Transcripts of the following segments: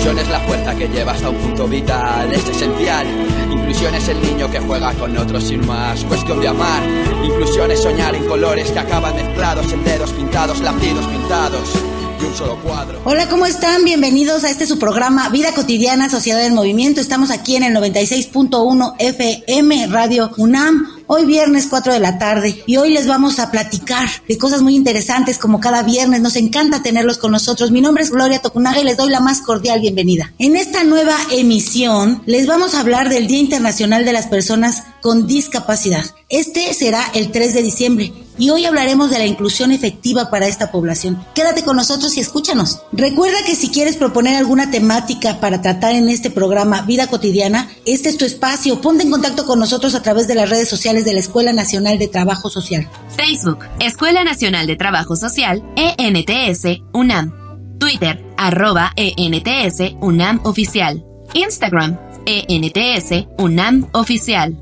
Inclusión es la fuerza que lleva hasta un punto vital, es esencial. Inclusión es el niño que juega con otros sin más cuestión de amar. Inclusión es soñar en colores que acaban mezclados en dedos pintados, latidos pintados. Y un solo cuadro. Hola, ¿cómo están? Bienvenidos a este su programa Vida Cotidiana, Sociedad en Movimiento. Estamos aquí en el 96.1 FM Radio UNAM Hoy viernes 4 de la tarde y hoy les vamos a platicar de cosas muy interesantes como cada viernes. Nos encanta tenerlos con nosotros. Mi nombre es Gloria Tocunaga y les doy la más cordial bienvenida. En esta nueva emisión les vamos a hablar del Día Internacional de las Personas con Discapacidad. Este será el 3 de diciembre y hoy hablaremos de la inclusión efectiva para esta población. Quédate con nosotros y escúchanos. Recuerda que si quieres proponer alguna temática para tratar en este programa Vida Cotidiana, este es tu espacio. Ponte en contacto con nosotros a través de las redes sociales de la Escuela Nacional de Trabajo Social. Facebook, Escuela Nacional de Trabajo Social, ENTS, UNAM. Twitter, arroba ENTS, UNAM Oficial. Instagram, ENTS, UNAM Oficial.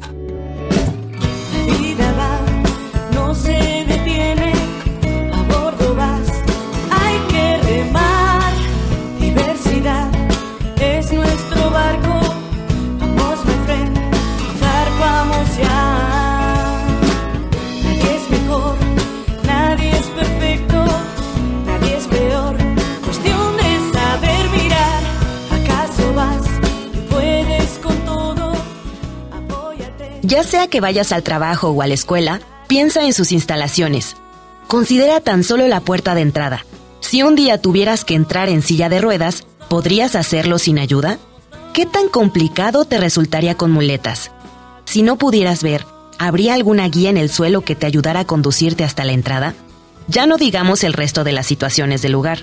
Ya sea que vayas al trabajo o a la escuela, piensa en sus instalaciones. Considera tan solo la puerta de entrada. Si un día tuvieras que entrar en silla de ruedas, ¿podrías hacerlo sin ayuda? ¿Qué tan complicado te resultaría con muletas? Si no pudieras ver, ¿habría alguna guía en el suelo que te ayudara a conducirte hasta la entrada? Ya no digamos el resto de las situaciones del lugar.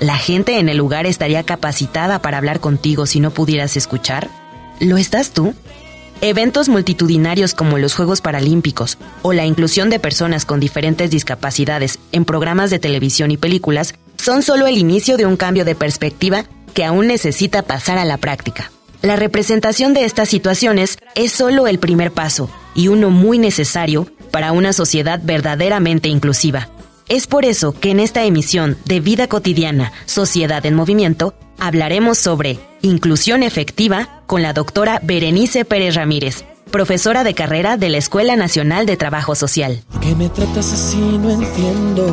¿La gente en el lugar estaría capacitada para hablar contigo si no pudieras escuchar? ¿Lo estás tú? Eventos multitudinarios como los Juegos Paralímpicos o la inclusión de personas con diferentes discapacidades en programas de televisión y películas son solo el inicio de un cambio de perspectiva que aún necesita pasar a la práctica. La representación de estas situaciones es solo el primer paso y uno muy necesario para una sociedad verdaderamente inclusiva. Es por eso que en esta emisión de Vida Cotidiana, Sociedad en Movimiento, hablaremos sobre inclusión efectiva con la doctora Berenice Pérez Ramírez, profesora de carrera de la Escuela Nacional de Trabajo Social. ¿Por qué me tratas así? No entiendo.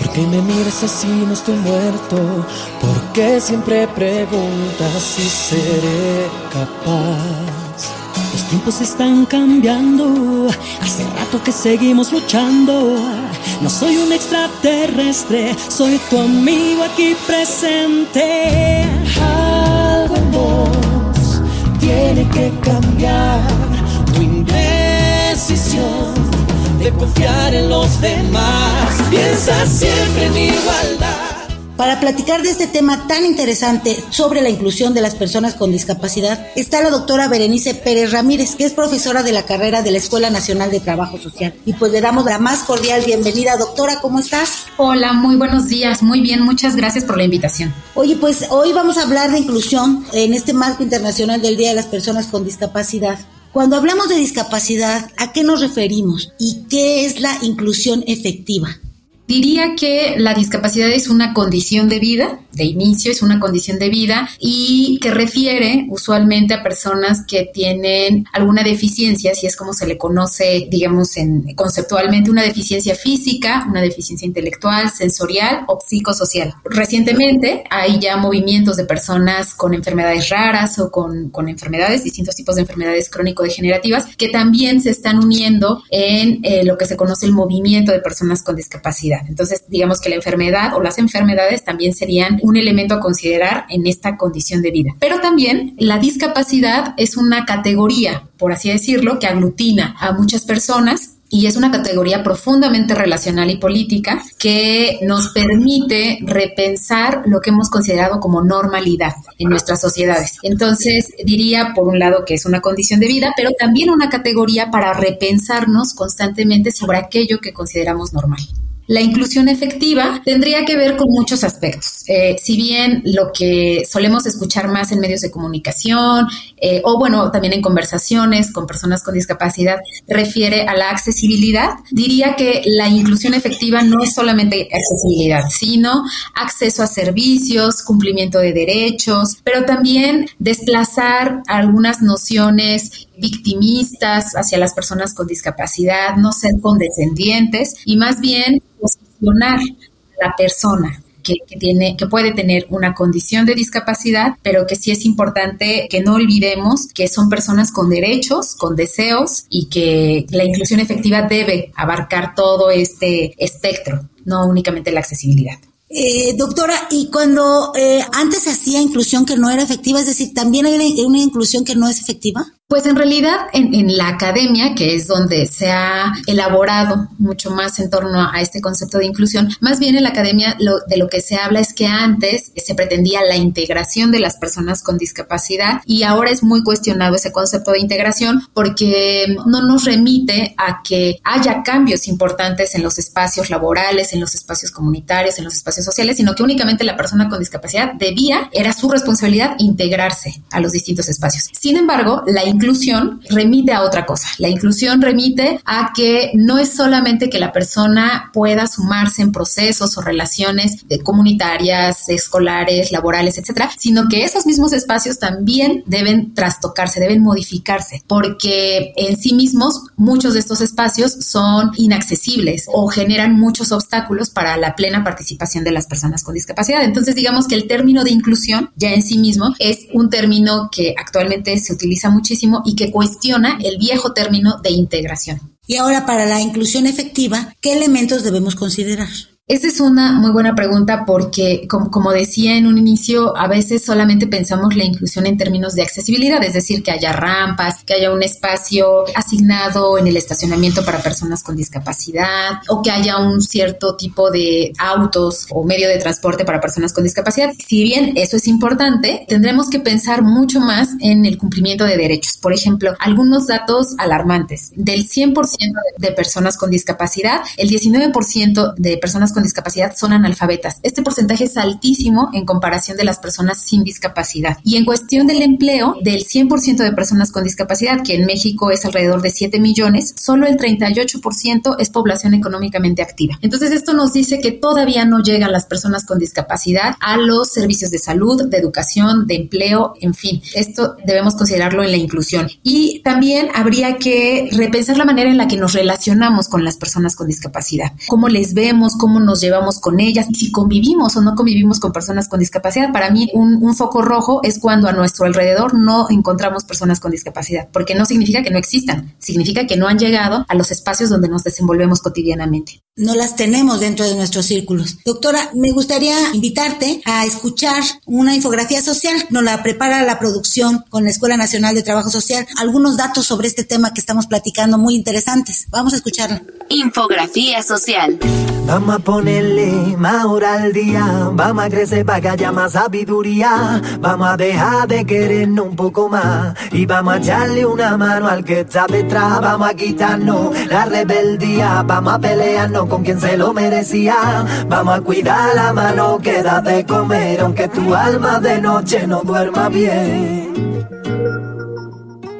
¿Por qué me miras así? No estoy muerto. ¿Por qué siempre preguntas si seré capaz? Los tiempos están cambiando. Hace rato que seguimos luchando. No soy un extraterrestre, soy tu amigo aquí presente. Algo vos tiene que cambiar tu indecisión de confiar en los demás. Piensa siempre en igualdad. Para platicar de este tema tan interesante sobre la inclusión de las personas con discapacidad está la doctora Berenice Pérez Ramírez, que es profesora de la carrera de la Escuela Nacional de Trabajo Social. Y pues le damos la más cordial bienvenida. Doctora, ¿cómo estás? Hola, muy buenos días. Muy bien, muchas gracias por la invitación. Oye, pues hoy vamos a hablar de inclusión en este marco internacional del Día de las Personas con Discapacidad. Cuando hablamos de discapacidad, ¿a qué nos referimos? ¿Y qué es la inclusión efectiva? Diría que la discapacidad es una condición de vida, de inicio es una condición de vida y que refiere usualmente a personas que tienen alguna deficiencia, si es como se le conoce, digamos, en, conceptualmente una deficiencia física, una deficiencia intelectual, sensorial o psicosocial. Recientemente hay ya movimientos de personas con enfermedades raras o con, con enfermedades, distintos tipos de enfermedades crónico-degenerativas, que también se están uniendo en eh, lo que se conoce el movimiento de personas con discapacidad. Entonces, digamos que la enfermedad o las enfermedades también serían un elemento a considerar en esta condición de vida. Pero también la discapacidad es una categoría, por así decirlo, que aglutina a muchas personas y es una categoría profundamente relacional y política que nos permite repensar lo que hemos considerado como normalidad en nuestras sociedades. Entonces, diría por un lado que es una condición de vida, pero también una categoría para repensarnos constantemente sobre aquello que consideramos normal. La inclusión efectiva tendría que ver con muchos aspectos. Eh, si bien lo que solemos escuchar más en medios de comunicación eh, o bueno, también en conversaciones con personas con discapacidad refiere a la accesibilidad, diría que la inclusión efectiva no es solamente accesibilidad, sino acceso a servicios, cumplimiento de derechos, pero también desplazar algunas nociones victimistas hacia las personas con discapacidad, no ser condescendientes y más bien posicionar a la persona que, tiene, que puede tener una condición de discapacidad, pero que sí es importante que no olvidemos que son personas con derechos, con deseos y que la inclusión efectiva debe abarcar todo este espectro, no únicamente la accesibilidad. Eh, doctora, y cuando eh, antes se hacía inclusión que no era efectiva, es decir, ¿también hay una inclusión que no es efectiva? Pues en realidad en, la academia, que es donde se ha elaborado mucho más en torno a este concepto de inclusión, más bien en la academia lo, de lo que se habla es que antes se pretendía la integración de las personas con discapacidad y ahora es muy cuestionado ese concepto de integración porque no nos remite a que haya cambios importantes en los espacios laborales, en los espacios comunitarios, en los espacios sociales, sino que únicamente la persona con discapacidad debía, era su responsabilidad integrarse a los distintos espacios. Sin embargo, la inclusión remite a otra cosa. La inclusión remite a que no es solamente que la persona pueda sumarse en procesos o relaciones comunitarias, escolares, laborales, etcétera, sino que esos mismos espacios también deben trastocarse, deben modificarse, porque en sí mismos muchos de estos espacios son inaccesibles o generan muchos obstáculos para la plena participación de las personas con discapacidad. Entonces, digamos que el término de inclusión ya en sí mismo es un término que actualmente se utiliza muchísimo y que cuestiona el viejo término de integración. Y ahora, para la inclusión efectiva, ¿qué elementos debemos considerar? Esa es una muy buena pregunta porque, como, decía en un inicio, a veces solamente pensamos la inclusión en términos de accesibilidad, es decir, que haya rampas, que haya un espacio asignado en el estacionamiento para personas con discapacidad o que haya un cierto tipo de autos o medio de transporte para personas con discapacidad. Si bien eso es importante, tendremos que pensar mucho más en el cumplimiento de derechos. Por ejemplo, algunos datos alarmantes. Del 100% de personas con discapacidad, el 19% de personas con discapacidad son analfabetas. Este porcentaje es altísimo en comparación de las personas sin discapacidad. Y en cuestión del empleo, del 100% de personas con discapacidad, que en México es alrededor de 7 millones, solo el 38% es población económicamente activa. Entonces esto nos dice que todavía no llegan las personas con discapacidad a los servicios de salud, de educación, de empleo, en fin. Esto debemos considerarlo en la inclusión. Y también habría que repensar la manera en la que nos relacionamos con las personas con discapacidad. Cómo les vemos, cómo nos llevamos con ellas, si convivimos o no convivimos con personas con discapacidad. Para mí, un, un foco rojo es cuando a nuestro alrededor no encontramos personas con discapacidad, porque no significa que no existan, significa que no han llegado a los espacios donde nos desenvolvemos cotidianamente. No las tenemos dentro de nuestros círculos. Doctora, me gustaría invitarte a escuchar una infografía social. Nos la prepara la producción con la Escuela Nacional de Trabajo Social. Algunos datos sobre este tema que estamos platicando muy interesantes. Vamos a escucharla. Infografía social. Vamos a ponerle más hora al día, vamos a crecer para que haya más sabiduría, vamos a dejar de querernos un poco más y vamos a echarle una mano al que está detrás, vamos a quitarnos la rebeldía, vamos a pelearnos con quien se lo merecía, vamos a cuidar la mano que da de comer, aunque tu alma de noche no duerma bien.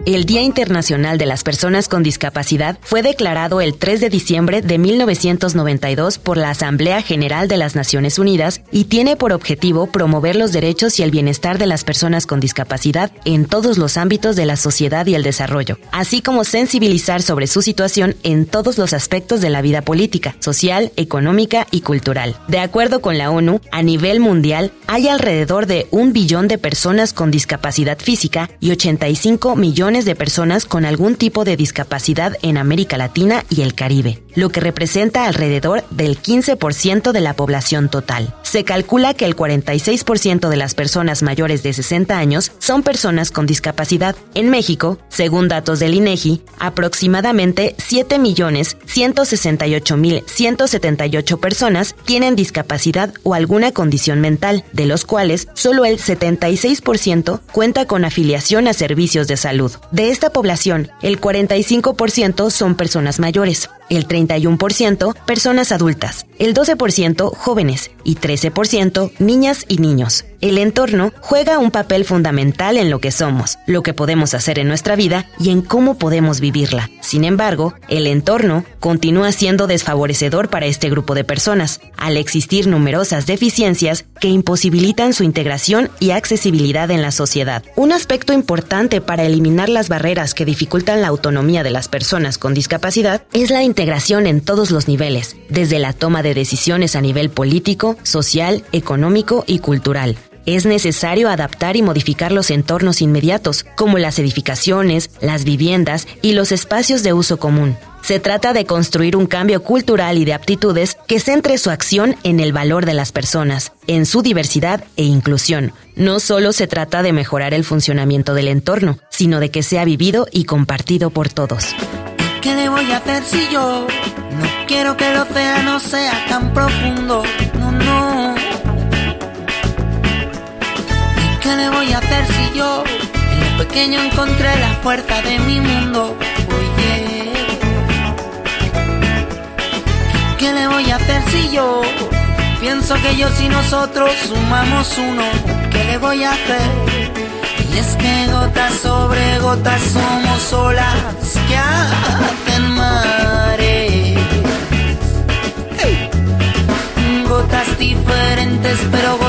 El Día Internacional de las Personas con Discapacidad fue declarado el 3 de diciembre de 1992 por la Asamblea General de las Naciones Unidas y tiene por objetivo promover los derechos y el bienestar de las personas con discapacidad en todos los ámbitos de la sociedad y el desarrollo, así como sensibilizar sobre su situación en todos los aspectos de la vida política, social, económica y cultural. De acuerdo con la ONU, a nivel mundial hay alrededor de un billón de personas con discapacidad física y 85 millones de personas con algún tipo de discapacidad en América Latina y el Caribe. Lo que representa alrededor del 15% de la población total. Se calcula que el 46% de las personas mayores de 60 años son personas con discapacidad. En México, según datos del INEGI, aproximadamente 7.168.178 personas tienen discapacidad o alguna condición mental, de los cuales solo el 76% cuenta con afiliación a servicios de salud. De esta población, el 45% son personas mayores, el 31% personas adultas, el 12% jóvenes y 13% niñas y niños. El entorno juega un papel fundamental en lo que somos, lo que podemos hacer en nuestra vida y en cómo podemos vivirla. Sin embargo, el entorno continúa siendo desfavorecedor para este grupo de personas, al existir numerosas deficiencias que imposibilitan su integración y accesibilidad en la sociedad. Un aspecto importante para eliminar las barreras que dificultan la autonomía de las personas con discapacidad es la integración en todos los niveles, desde la toma de decisiones a nivel político, social, económico y cultural es necesario adaptar y modificar los entornos inmediatos, como las edificaciones, las viviendas y los espacios de uso común. Se trata de construir un cambio cultural y de aptitudes que centre su acción en el valor de las personas, en su diversidad e inclusión. No solo se trata de mejorar el funcionamiento del entorno, sino de que sea vivido y compartido por todos. ¿Qué le voy a hacer si yo no quiero que el océano sea tan profundo? No, no. ¿Qué le voy a hacer si yo en lo pequeño encontré la fuerza de mi mundo? Oye, ¿qué le voy a hacer si yo pienso que yo y nosotros sumamos uno? ¿Qué le voy a hacer? Y es que gotas sobre gotas somos olas que hacen mares. Gotas diferentes pero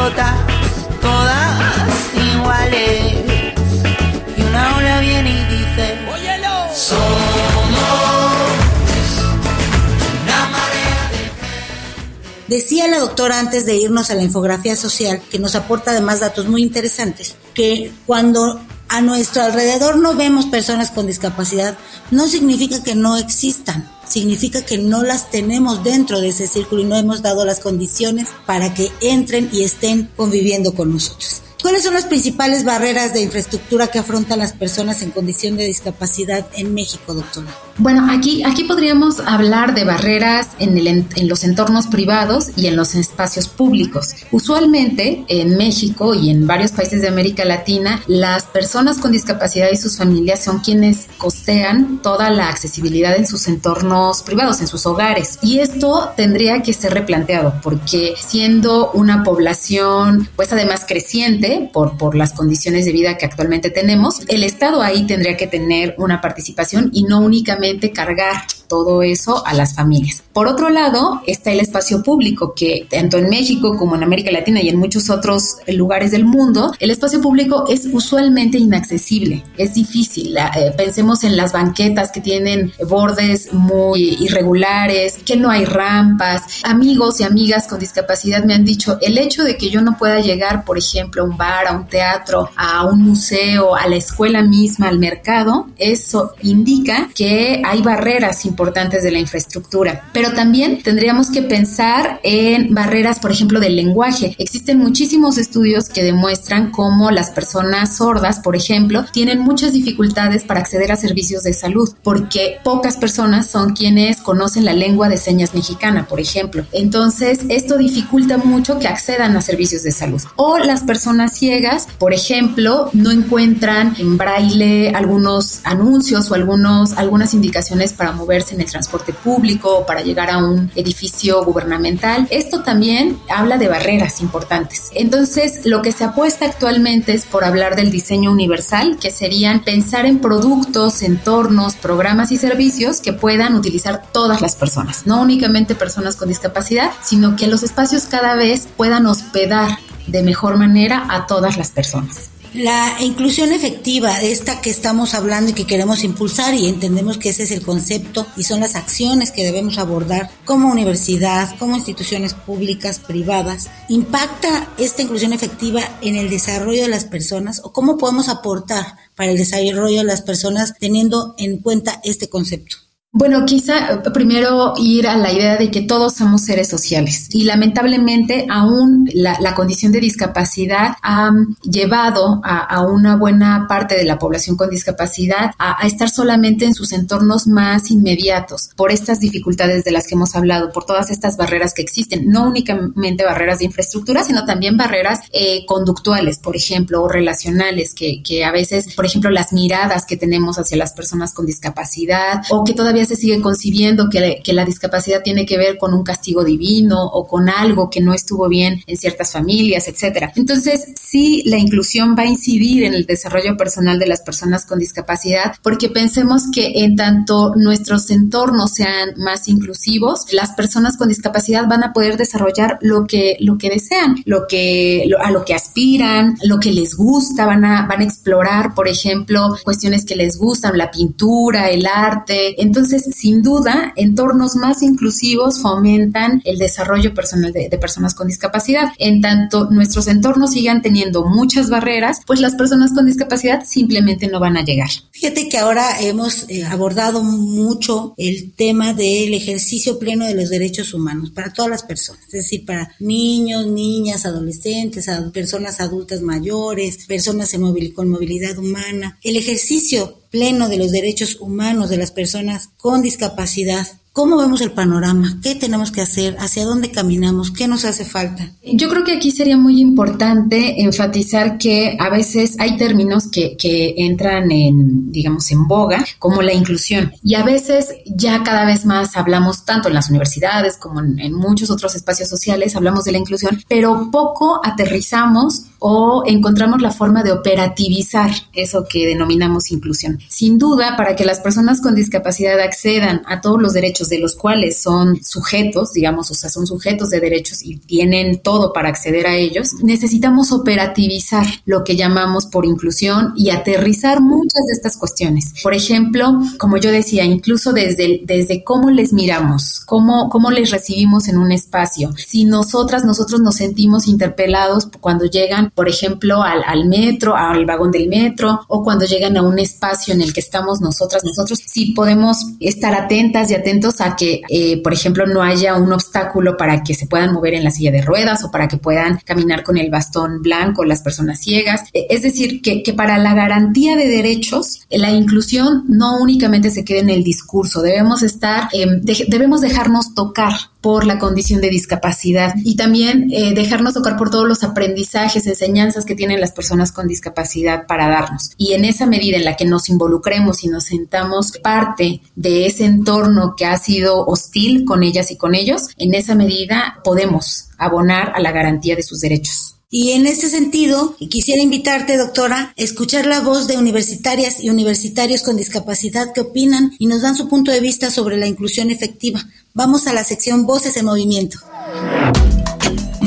Decía la doctora antes de irnos a la infografía social, que nos aporta además datos muy interesantes, que cuando a nuestro alrededor no vemos personas con discapacidad, no significa que no existan, significa que no las tenemos dentro de ese círculo y no hemos dado las condiciones para que entren y estén conviviendo con nosotros. ¿Cuáles son las principales barreras de infraestructura que afrontan las personas en condición de discapacidad en México, doctora? Bueno, aquí, aquí podríamos hablar de barreras en, el, los entornos privados y en los espacios públicos. Usualmente en México y en varios países de América Latina, las personas con discapacidad y sus familias son quienes costean toda la accesibilidad en sus entornos privados, en sus hogares. Y esto tendría que ser replanteado porque siendo una población, pues además creciente por, por las condiciones de vida que actualmente tenemos, el Estado ahí tendría que tener una participación y no únicamente cargar todo eso a las familias. Por otro lado, está el espacio público, que tanto en México como en América Latina y en muchos otros lugares del mundo, el espacio público es usualmente inaccesible, es difícil. Eh, pensemos en las banquetas que tienen bordes muy irregulares, que no hay rampas. Amigos y amigas con discapacidad me han dicho, el hecho de que yo no pueda llegar, por ejemplo, a un bar, a un teatro, a un museo, a la escuela misma, al mercado, eso indica que hay barreras importantes de la infraestructura, pero también tendríamos que pensar en barreras, por ejemplo, del lenguaje. Existen muchísimos estudios que demuestran cómo las personas sordas, por ejemplo, tienen muchas dificultades para acceder a servicios de salud, porque pocas personas son quienes conocen la lengua de señas mexicana, por ejemplo. Entonces, esto dificulta mucho que accedan a servicios de salud. O las personas ciegas, por ejemplo, no encuentran en braille algunos anuncios o algunos, algunas indicaciones para moverse en el transporte público o para llegar a un edificio gubernamental. Esto también habla de barreras importantes. Entonces, lo que se apuesta actualmente es por hablar del diseño universal, que serían pensar en productos, entornos, programas y servicios que puedan utilizar todas las personas, no únicamente personas con discapacidad, sino que los espacios cada vez puedan hospedar de mejor manera a todas las personas. La inclusión efectiva, esta que estamos hablando y que queremos impulsar y entendemos que ese es el concepto y son las acciones que debemos abordar como universidad, como instituciones públicas, privadas, ¿impacta esta inclusión efectiva en el desarrollo de las personas o cómo podemos aportar para el desarrollo de las personas teniendo en cuenta este concepto? Bueno, quizá eh, primero ir a la idea de que todos somos seres sociales y lamentablemente aún la, condición de discapacidad ha llevado a, una buena parte de la población con discapacidad a, estar solamente en sus entornos más inmediatos por estas dificultades de las que hemos hablado, por todas estas barreras que existen, no únicamente barreras de infraestructura, sino también barreras eh, conductuales, por ejemplo, o relacionales, que, que a veces, por ejemplo, las miradas que tenemos hacia las personas con discapacidad o que todavía se sigue concibiendo que, que, la discapacidad tiene que ver con un castigo divino o con algo que no estuvo bien en ciertas familias, etcétera. Entonces, sí, la inclusión va a incidir en el desarrollo personal de las personas con discapacidad, porque pensemos que en tanto nuestros entornos sean más inclusivos, las personas con discapacidad van a poder desarrollar lo que, lo que desean, lo que, a lo que aspiran, lo que les gusta, van a, van a explorar, por ejemplo, cuestiones que les gustan, la pintura, el arte. Entonces, sin duda, entornos más inclusivos fomentan el desarrollo personal de, personas con discapacidad. En tanto nuestros entornos sigan teniendo muchas barreras, pues las personas con discapacidad simplemente no van a llegar. Fíjate que ahora hemos eh, abordado mucho el tema del ejercicio pleno de los derechos humanos para todas las personas, es decir, para niños, niñas, adolescentes, personas adultas mayores, personas con movilidad humana. El ejercicio pleno de los derechos humanos de las personas con discapacidad ¿Cómo vemos el panorama? ¿Qué tenemos que hacer? ¿Hacia dónde caminamos? ¿Qué nos hace falta? Yo creo que aquí sería muy importante enfatizar que a veces hay términos que, entran en, digamos, en boga, como la inclusión. Y a veces ya cada vez más hablamos, tanto en las universidades como en muchos otros espacios sociales, hablamos de la inclusión, pero poco aterrizamos o encontramos la forma de operativizar eso que denominamos inclusión. Sin duda, para que las personas con discapacidad accedan a todos los derechos de los cuales son sujetos, digamos, o sea, son sujetos de derechos y tienen todo para acceder a ellos, necesitamos operativizar lo que llamamos por inclusión y aterrizar muchas de estas cuestiones. Por ejemplo, como yo decía, incluso desde, desde cómo les miramos, cómo, cómo les recibimos en un espacio. Si nosotras, nosotros nos sentimos interpelados cuando llegan por ejemplo, al, metro, al vagón del metro, o cuando llegan a un espacio en el que estamos nosotras, nosotros, sí podemos estar atentas y atentos a que, eh, por ejemplo, no haya un obstáculo para que se puedan mover en la silla de ruedas o para que puedan caminar con el bastón blanco las personas ciegas. Eh, es decir, que, que para la garantía de derechos, la inclusión no únicamente se quede en el discurso, debemos estar, em, debemos dejarnos tocar por la condición de discapacidad y también eh, dejarnos tocar por todos los aprendizajes, enseñanzas que tienen las personas con discapacidad para darnos. Y en esa medida en la que nos involucremos y nos sentamos parte de ese entorno que ha sido hostil con ellas y con ellos, en esa medida podemos abonar a la garantía de sus derechos. Y en este sentido, quisiera invitarte, doctora, a escuchar la voz de universitarias y universitarios con discapacidad que opinan y nos dan su punto de vista sobre la inclusión efectiva. Vamos a la sección Voces en Movimiento.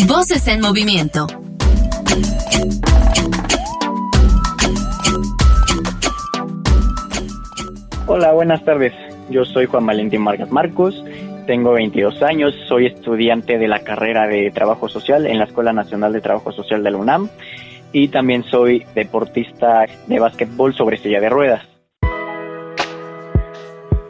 Voces en Movimiento. Hola, buenas tardes. Yo soy Juan Valentín Margas Marcos, tengo 22 años, soy estudiante de la carrera de Trabajo Social en la Escuela Nacional de Trabajo Social de la UNAM y también soy deportista de básquetbol sobre silla de ruedas.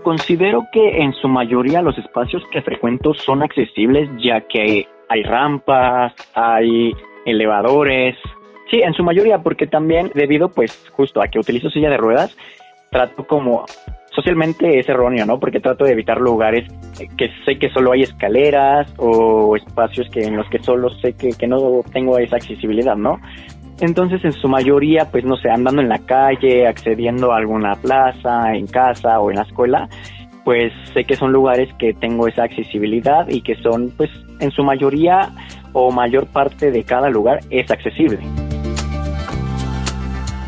Considero que en su mayoría los espacios que frecuento son accesibles ya que hay rampas, hay elevadores. Sí, en su mayoría porque también debido pues justo a que utilizo silla de ruedas, trato como socialmente es erróneo, ¿no? Porque trato de evitar lugares que sé que solo hay escaleras o espacios que en los que solo sé que, que no tengo esa accesibilidad, ¿no? Entonces, en su mayoría, pues no sé, andando en la calle, accediendo a alguna plaza, en casa o en la escuela, pues sé que son lugares que tengo esa accesibilidad y que son, pues, en su mayoría o mayor parte de cada lugar es accesible.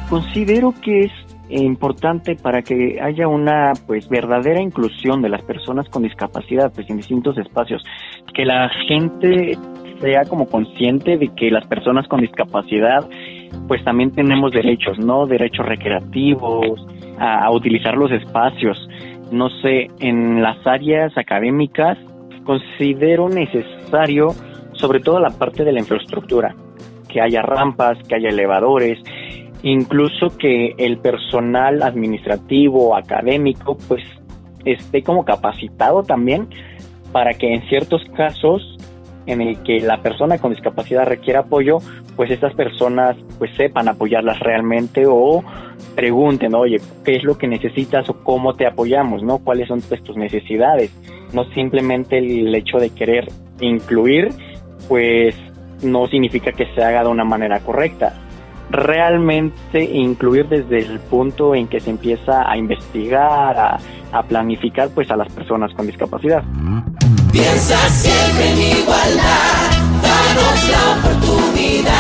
Considero que es importante para que haya una pues verdadera inclusión de las personas con discapacidad pues en distintos espacios. Que la gente sea como consciente de que las personas con discapacidad pues también tenemos derechos no derechos recreativos a, a utilizar los espacios. No sé en las áreas académicas considero necesario sobre todo la parte de la infraestructura que haya rampas que haya elevadores incluso que el personal administrativo, académico, pues esté como capacitado también para que en ciertos casos en el que la persona con discapacidad requiere apoyo, pues estas personas pues sepan apoyarlas realmente o pregunten, oye, ¿qué es lo que necesitas o cómo te apoyamos, no? ¿Cuáles son pues, tus necesidades? No simplemente el hecho de querer incluir, pues no significa que se haga de una manera correcta. Realmente incluir desde el punto en que se empieza a investigar, a, planificar pues a las personas con discapacidad. Piensa siempre en igualdad, danos la oportunidad,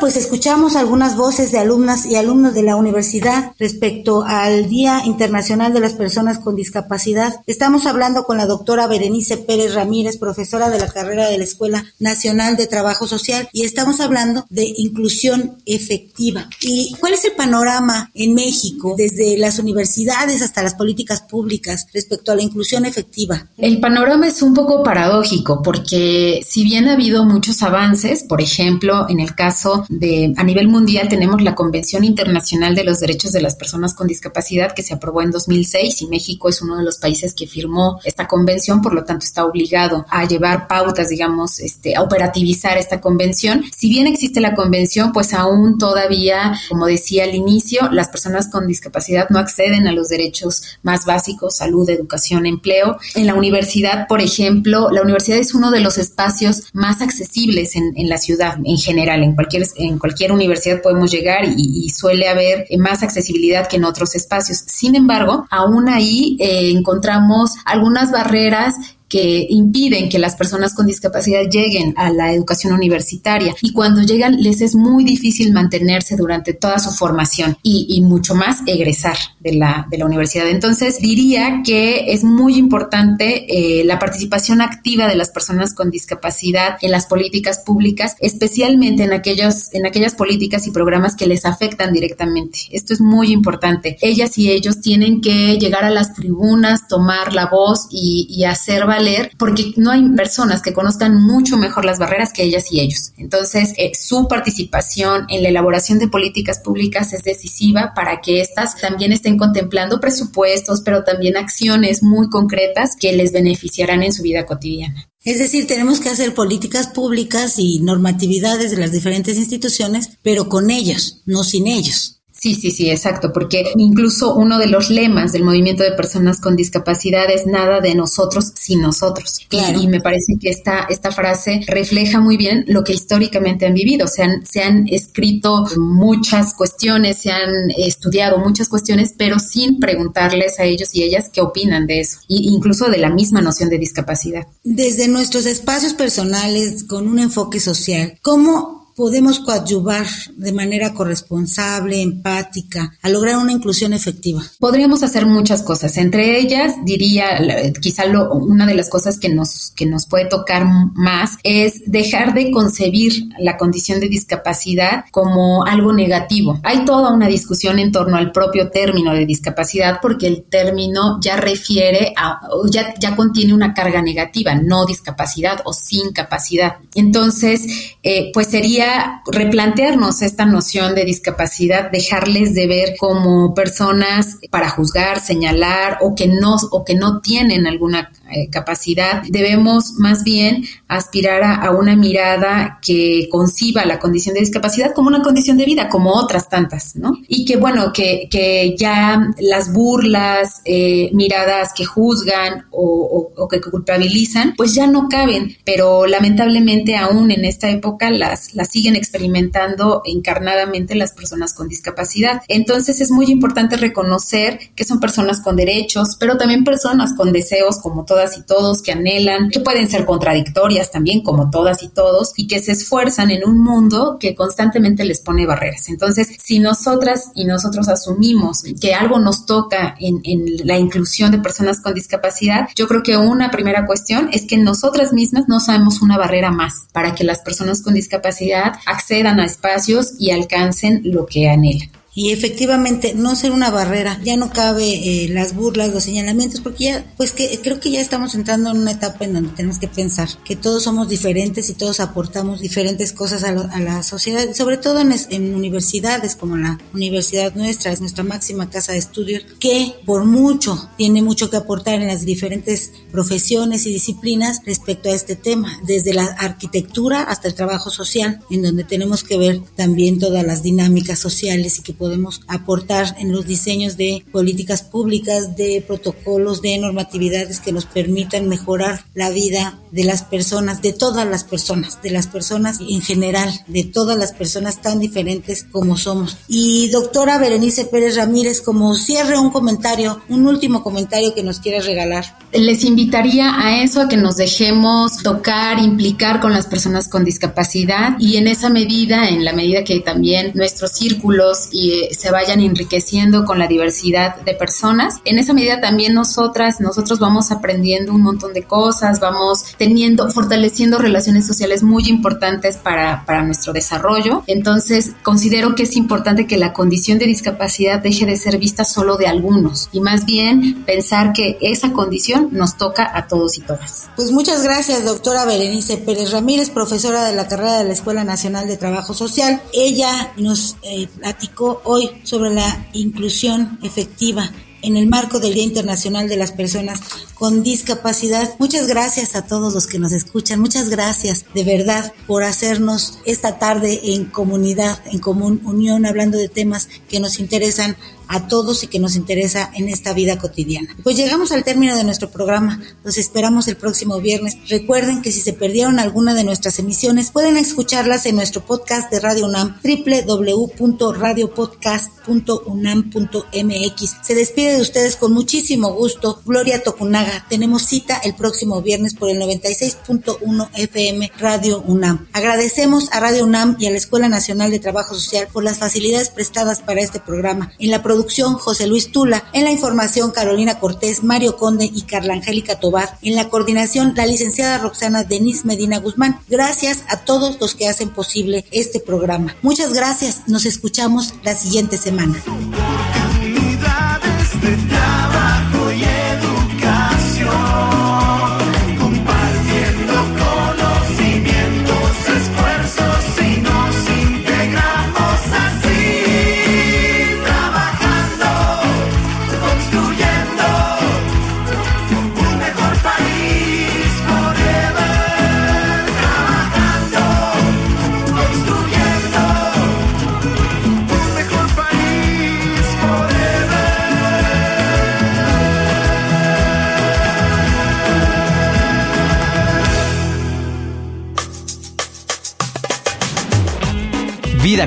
pues escuchamos algunas voces de alumnas y alumnos de la universidad respecto al Día Internacional de las Personas con Discapacidad. Estamos hablando con la doctora Berenice Pérez Ramírez, profesora de la carrera de la Escuela Nacional de Trabajo Social, y estamos hablando de inclusión efectiva. ¿Y cuál es el panorama en México, desde las universidades hasta las políticas públicas, respecto a la inclusión efectiva? El panorama es un poco paradójico, porque si bien ha habido muchos avances, por ejemplo, en el caso de a nivel mundial tenemos la Convención Internacional de los Derechos de las Personas con Discapacidad que se aprobó en 2006 y México es uno de los países que firmó esta convención, por lo tanto está obligado a llevar pautas, digamos, este, a operativizar esta convención. Si bien existe la convención, pues aún todavía, como decía al inicio, las personas con discapacidad no acceden a los derechos más básicos, salud, educación, empleo. En la universidad, por ejemplo, la universidad es uno de los espacios más accesibles en, en la ciudad en general, en cualquier, en cualquier universidad podemos llegar y, suele haber más accesibilidad que en otros espacios. Sin embargo, aún ahí eh, encontramos algunas barreras que impiden que las personas con discapacidad lleguen a la educación universitaria y cuando llegan les es muy difícil mantenerse durante toda su formación y, mucho más egresar de la, de la universidad. Entonces diría que es muy importante eh, la participación activa de las personas con discapacidad en las políticas públicas, especialmente en, aquellos, en aquellas políticas y programas que les afectan directamente. Esto es muy importante. Ellas y ellos tienen que llegar a las tribunas, tomar la voz y, y hacer leer porque no hay personas que conozcan mucho mejor las barreras que ellas y ellos. Entonces, eh, su participación en la elaboración de políticas públicas es decisiva para que éstas también estén contemplando presupuestos, pero también acciones muy concretas que les beneficiarán en su vida cotidiana. Es decir, tenemos que hacer políticas públicas y normatividades de las diferentes instituciones, pero con ellos, no sin ellos. Sí, sí, sí, exacto, porque incluso uno de los lemas del movimiento de personas con discapacidad es nada de nosotros sin nosotros. Claro. Y, me parece que esta, esta frase refleja muy bien lo que históricamente han vivido. Se han, se han escrito muchas cuestiones, se han estudiado muchas cuestiones, pero sin preguntarles a ellos y ellas qué opinan de eso, e incluso de la misma noción de discapacidad. Desde nuestros espacios personales, con un enfoque social, ¿cómo podemos coadyuvar de manera corresponsable, empática, a lograr una inclusión efectiva? Podríamos hacer muchas cosas. Entre ellas, diría, quizá lo, una de las cosas que nos, que nos puede tocar más es dejar de concebir la condición de discapacidad como algo negativo. Hay toda una discusión en torno al propio término de discapacidad porque el término ya refiere a, ya, ya contiene una carga negativa, no discapacidad o sin capacidad. Entonces, eh, pues sería replantearnos esta noción de discapacidad, dejarles de ver como personas para juzgar, señalar o que no, o que no tienen alguna eh, capacidad. Debemos más bien aspirar a, una mirada que conciba la condición de discapacidad como una condición de vida, como otras tantas, ¿no? Y que bueno, que, que ya las burlas, eh, miradas que juzgan o, que culpabilizan, pues ya no caben, pero lamentablemente aún en esta época las, las siguen experimentando encarnadamente las personas con discapacidad. Entonces es muy importante reconocer que son personas con derechos, pero también personas con deseos como todas y todos que anhelan, que pueden ser contradictorias también como todas y todos y que se esfuerzan en un mundo que constantemente les pone barreras. Entonces, si nosotras y nosotros asumimos que algo nos toca en, en la inclusión de personas con discapacidad, yo creo que una primera cuestión es que nosotras mismas no sabemos una barrera más para que las personas con discapacidad accedan a espacios y alcancen lo que anhelan y efectivamente no ser una barrera, ya no cabe eh, las burlas, los señalamientos, porque ya, pues que creo que ya estamos entrando en una etapa en donde tenemos que pensar que todos somos diferentes y todos aportamos diferentes cosas a, la sociedad, sobre todo en, en, universidades como la universidad nuestra, es nuestra máxima casa de estudios, que por mucho tiene mucho que aportar en las diferentes profesiones y disciplinas respecto a este tema, desde la arquitectura hasta el trabajo social, en donde tenemos que ver también todas las dinámicas sociales y que podemos aportar en los diseños de políticas públicas, de protocolos, de normatividades que nos permitan mejorar la vida de las personas, de todas las personas, de las personas en general, de todas las personas tan diferentes como somos. Y doctora Berenice Pérez Ramírez, como cierre un comentario, un último comentario que nos quiera regalar. Les invitaría a eso, a que nos dejemos tocar, implicar con las personas con discapacidad y en esa medida, en la medida que también nuestros círculos y se vayan enriqueciendo con la diversidad de personas. En esa medida también nosotras, nosotros vamos aprendiendo un montón de cosas, vamos teniendo, fortaleciendo relaciones sociales muy importantes para, para nuestro desarrollo. Entonces, considero que es importante que la condición de discapacidad deje de ser vista solo de algunos y más bien pensar que esa condición nos toca a todos y todas. Pues muchas gracias, doctora Berenice Pérez Ramírez, profesora de la carrera de la Escuela Nacional de Trabajo Social. Ella nos eh, platicó hoy sobre la inclusión efectiva en el marco del Día Internacional de las Personas con Discapacidad. Muchas gracias a todos los que nos escuchan. Muchas gracias de verdad por hacernos esta tarde en comunidad, en común unión, hablando de temas que nos interesan a todos y que nos interesa en esta vida cotidiana. Pues llegamos al término de nuestro programa. Los esperamos el próximo viernes. Recuerden que si se perdieron alguna de nuestras emisiones, pueden escucharlas en nuestro podcast de Radio UNAM, www.radiopodcast.unam.mx. Se despide de ustedes con muchísimo gusto. Gloria Tocunaga. Tenemos cita el próximo viernes por el 96.1 FM Radio UNAM. Agradecemos a Radio UNAM y a la Escuela Nacional de Trabajo Social por las facilidades prestadas para este programa. En la producción José Luis Tula, en la información Carolina Cortés, Mario Conde y Carla Angélica Tobar, en la coordinación la licenciada Roxana Denise Medina Guzmán. Gracias a todos los que hacen posible este programa. Muchas gracias, nos escuchamos la siguiente semana.